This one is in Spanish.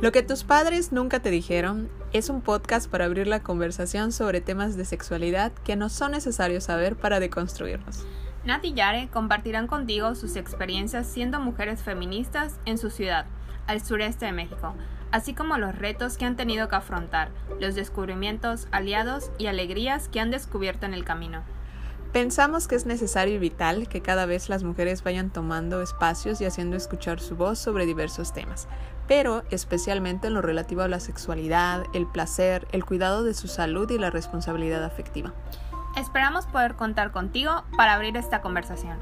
Lo que tus padres nunca te dijeron es un podcast para abrir la conversación sobre temas de sexualidad que no son necesarios saber para deconstruirnos. Nat y Yare compartirán contigo sus experiencias siendo mujeres feministas en su ciudad, al sureste de México, así como los retos que han tenido que afrontar, los descubrimientos, aliados y alegrías que han descubierto en el camino. Pensamos que es necesario y vital que cada vez las mujeres vayan tomando espacios y haciendo escuchar su voz sobre diversos temas, pero especialmente en lo relativo a la sexualidad, el placer, el cuidado de su salud y la responsabilidad afectiva. Esperamos poder contar contigo para abrir esta conversación.